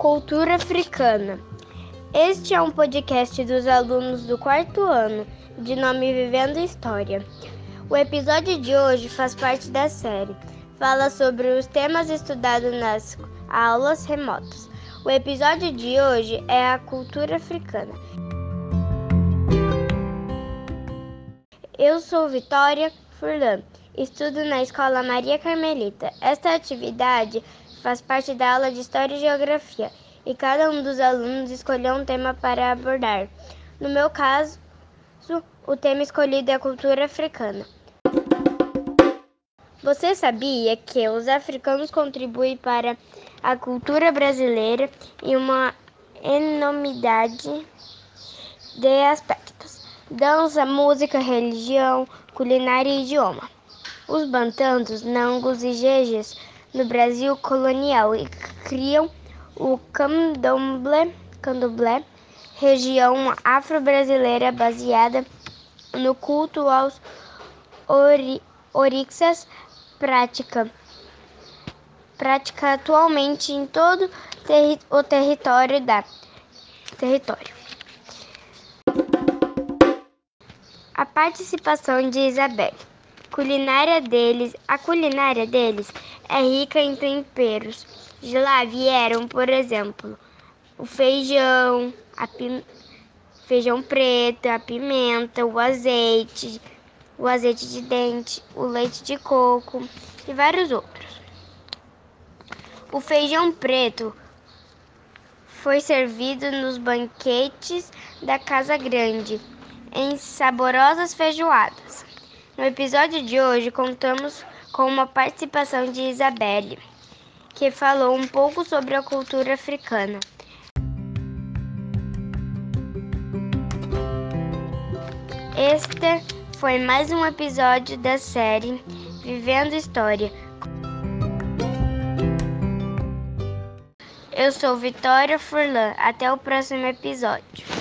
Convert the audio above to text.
Cultura Africana. Este é um podcast dos alunos do quarto ano, de nome Vivendo História. O episódio de hoje faz parte da série. Fala sobre os temas estudados nas aulas remotas. O episódio de hoje é a cultura africana. Eu sou Vitória Furlan, estudo na Escola Maria Carmelita. Esta atividade faz parte da aula de História e Geografia e cada um dos alunos escolheu um tema para abordar. No meu caso, o tema escolhido é a cultura africana. Você sabia que os africanos contribuem para a cultura brasileira em uma enormidade de aspectos: dança, música, religião, culinária e idioma. Os bantantos, nangos e jejes no Brasil colonial e criam o candomblé, candomblé região afro-brasileira baseada no culto aos ori, orixás, prática, prática atualmente em todo terri, o território da território. A participação de Isabel culinária deles, a culinária deles é rica em temperos. De lá vieram, por exemplo, o feijão, a feijão preto, a pimenta, o azeite, o azeite de dente, o leite de coco e vários outros. O feijão preto foi servido nos banquetes da Casa Grande em saborosas feijoadas. No episódio de hoje, contamos com uma participação de Isabelle, que falou um pouco sobre a cultura africana. Este foi mais um episódio da série Vivendo História. Eu sou Vitória Furlan. Até o próximo episódio.